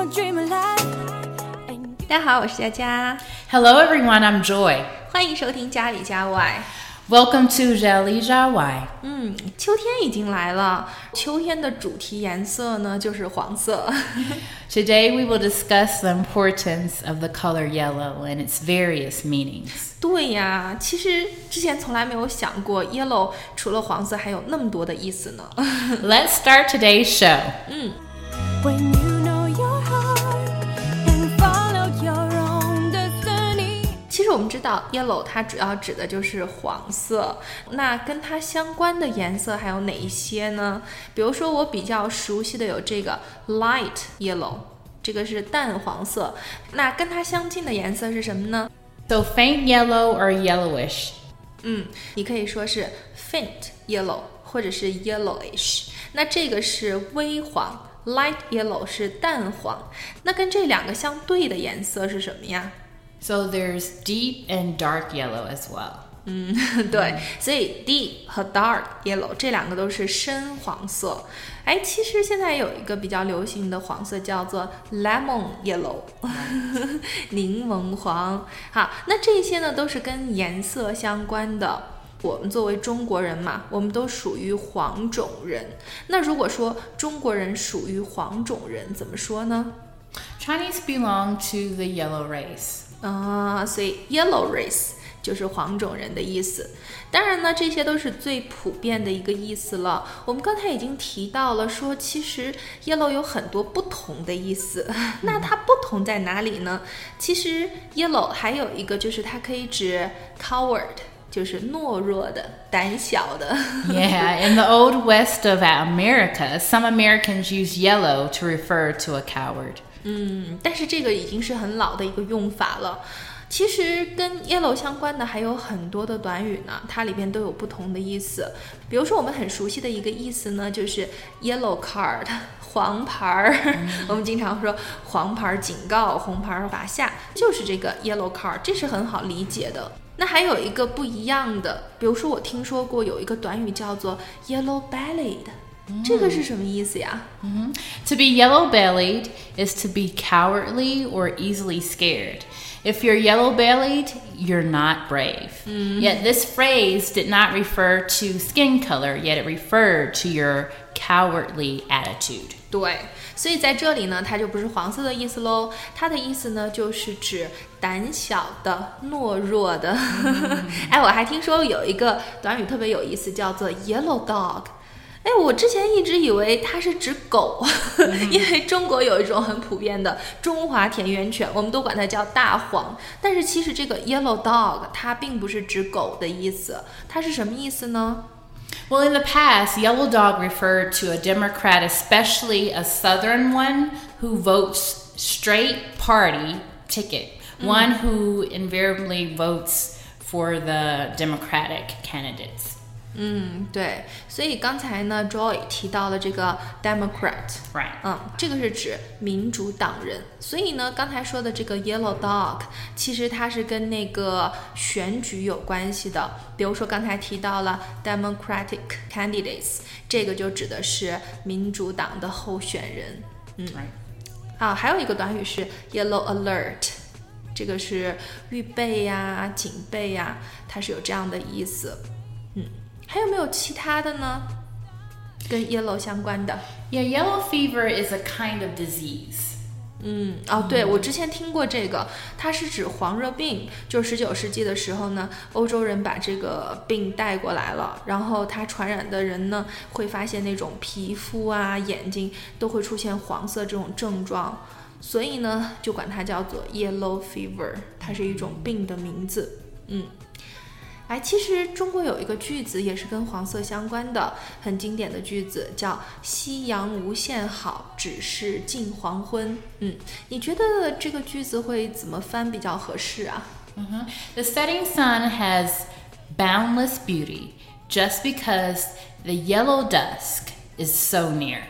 大家好，我是佳佳， Hello, everyone. I'm Joy. 欢迎收听家里家外。 Welcome to Jali Jawai. 嗯，秋天已经来了，秋天的主题颜色呢就是黄色。 Today, we will discuss the importance of the color yellow and its various meanings. 对呀，其实之前从来没有想过，yellow 除了黄色还有那么多的意思呢。 Let's start today's show. when 我们知道，yellow 它主要指的就是黄色。那跟它相关的颜色还有哪一些呢？比如说我比较熟悉的有这个 light yellow，这个是淡黄色。那跟它相近的颜色是什么呢？So, faint yellow or yellowish. 嗯，你可以说是 faint yellow 或者是 yellowish。那这个是微黄，light yellow 是淡黄。那跟这两个相对的颜色是什么呀？So, there's deep and dark yellow as well. 嗯，对，所以 deep 和 dark yellow 这两个都是深黄色。哎，其实现在有一个比较流行的黄色叫做 lemon yellow，柠檬黄。好，那这些呢都是跟颜色相关的。我们作为中国人嘛，我们都属于黄种人。那如果说中国人属于黄种人，怎么说呢？ Chinese belong to the yellow race. 啊，所以 yellow race 就是黄种人的意思。当然呢，这些都是最普遍的一个意思了。我们刚才已经提到了，说其实 yellow 有很多不同的意思。那它不同在哪里呢？其实 yellow 还有一个就是它可以指 coward，就是懦弱的、胆小的。 Yeah, in the old west of America, some Americans use yellow to refer to a coward. 嗯，但是这个已经是很老的一个用法了。其实跟 yellow 相关的还有很多的短语呢，它里边都有不同的意思。比如说我们很熟悉的一个意思呢，就是 yellow card 黄牌儿。我们经常说黄牌儿警告，红牌儿罚下，就是这个 yellow card，这是很好理解的。那还有一个不一样的，比如说我听说过有一个短语叫做 yellow bellied，这个是什么意思呀？ To be yellow bellied is to be cowardly or easily scared. If you're yellow bellied, you're not brave. Yet this phrase did not refer to skin color, yet it referred to your cowardly attitude. 对，所以在这里呢，它就不是黄色的意思喽，它的意思呢就是指胆小的、懦弱的。哎，我还听说有一个短语特别有意思，叫做 yellow dog。 哎，我之前一直以为它是指狗，因为中国有一种很普遍的中华田园犬，我们都管它叫大黄。但是其实这个 yellow dog 它并不是指狗的意思，它是什么意思呢？ Well, in the past, yellow dog referred to a Democrat, especially a Southern one, who votes straight party ticket, one who invariably votes for the Democratic candidates. 嗯，对，所以刚才呢，Joy 提到了这个 Democrat，Right. 嗯，这个是指民主党人。所以呢，刚才说的这个 Yellow Dog，其实它是跟那个选举有关系的。比如说刚才提到了 Democratic candidates，这个就指的是民主党的候选人。嗯.啊，还有一个短语是 Yellow Alert，这个是预备呀、警备呀，它是有这样的意思。嗯，还有没有其他的呢？跟 yellow 相关的？Yeah, yellow fever is a kind of disease. 嗯，哦，对，我之前听过这个，它是指黄热病。就十九世纪的时候呢，欧洲人把这个病带过来了，然后它传染的人呢，会发现那种皮肤啊、眼睛都会出现黄色这种症状，所以呢，就管它叫做 yellow fever，它是一种病的名字。嗯。哎，其实中国有一个句子也是跟黄色相关的，很经典的句子，叫“夕阳无限好，只是近黄昏”。嗯，你觉得这个句子会怎么翻比较合适啊？Mhm. The setting sun has boundless beauty just because the yellow dusk is so near.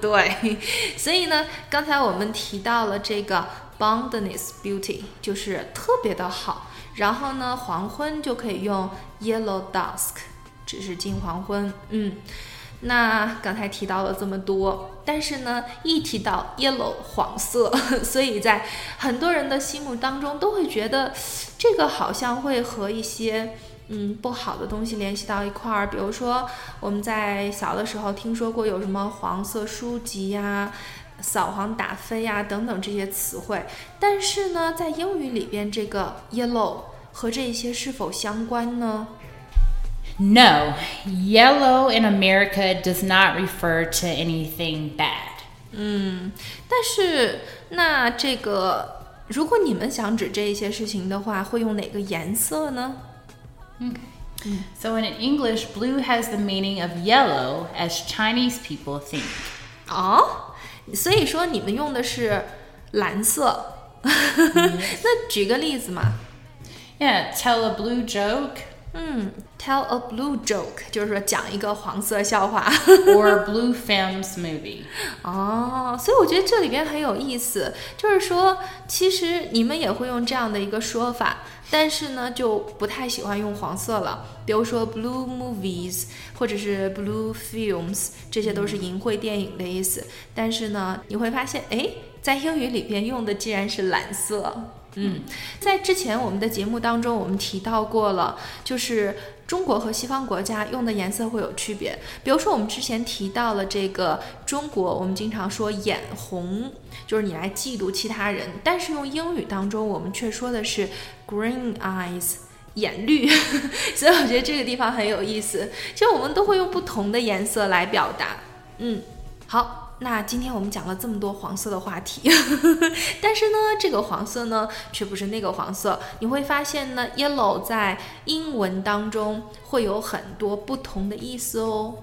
对，所以呢，刚才我们提到了这个 boundless beauty，就是特别的好。然后呢，黄昏就可以用 yellow dusk，只是近黄昏。嗯，那刚才提到了这么多，但是呢，一提到 yellow 黄色，所以在很多人的心目当中都会觉得这个好像会和一些嗯不好的东西联系到一块儿。比如说我们在小的时候听说过有什么黄色书籍呀、扫黄打非呀等等这些词汇，但是呢，在英语里边这个 yellow 和这些是否相关呢？ No, yellow in America does not refer to anything bad. 但是，那这个，如果你们想指这一些事情的话，会用哪个颜色呢？ So in English, blue has the meaning of yellow as Chinese people think. 哦，所以说你们用的是蓝色。那举个例子嘛，Yeah, tell a blue joke 嗯，tell a blue joke，就是说讲一个黄色笑话。or a blue films movie. 哦，所以我觉得这里边很有意思，就是说，其实你们也会用这样的一个说法，但是呢，就不太喜欢用黄色了。比如说 blue movies 或者是 blue films，这些都是淫秽电影的意思。但是呢，你会发现，哎，在英语里边用的竟然是蓝色。嗯，在之前我们的节目当中，我们提到过了，就是中国和西方国家用的颜色会有区别。比如说，我们之前提到了这个中国，我们经常说眼红，就是你来嫉妒其他人，但是用英语当中，我们却说的是 green eyes。眼绿，所以我觉得这个地方很有意思。就我们都会用不同的颜色来表达。嗯，好，那今天我们讲了这么多黄色的话题，但是呢，这个黄色呢却不是那个黄色。你会发现呢，yellow 在英文当中会有很多不同的意思哦。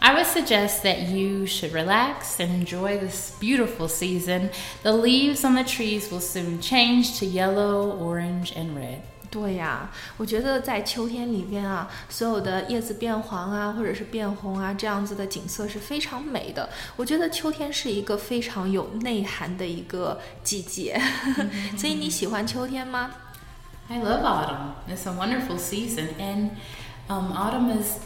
I would suggest that you should relax and enjoy this beautiful season. The leaves on the trees will soon change to yellow, orange, and red. 对呀，我觉得在秋天里边啊，所有的叶子变黄啊，或者是变红啊，这样子的景色是非常美的。我觉得秋天是一个非常有内涵的一个季节，所以你喜欢秋天吗？I love autumn. It's a wonderful season, and um, autumn is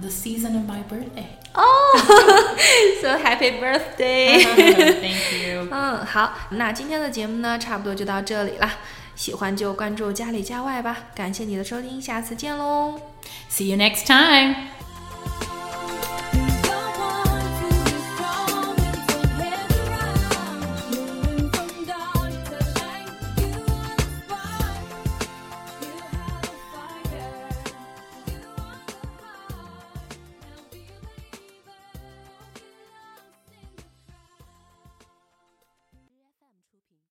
the season of my birthday. 哦、oh,，so happy birthday！ Thank you. 嗯，好，那今天的节目呢，差不多就到这里啦。喜欢就关注家里家外吧，感谢你的收听，下次见喽。 See you next time.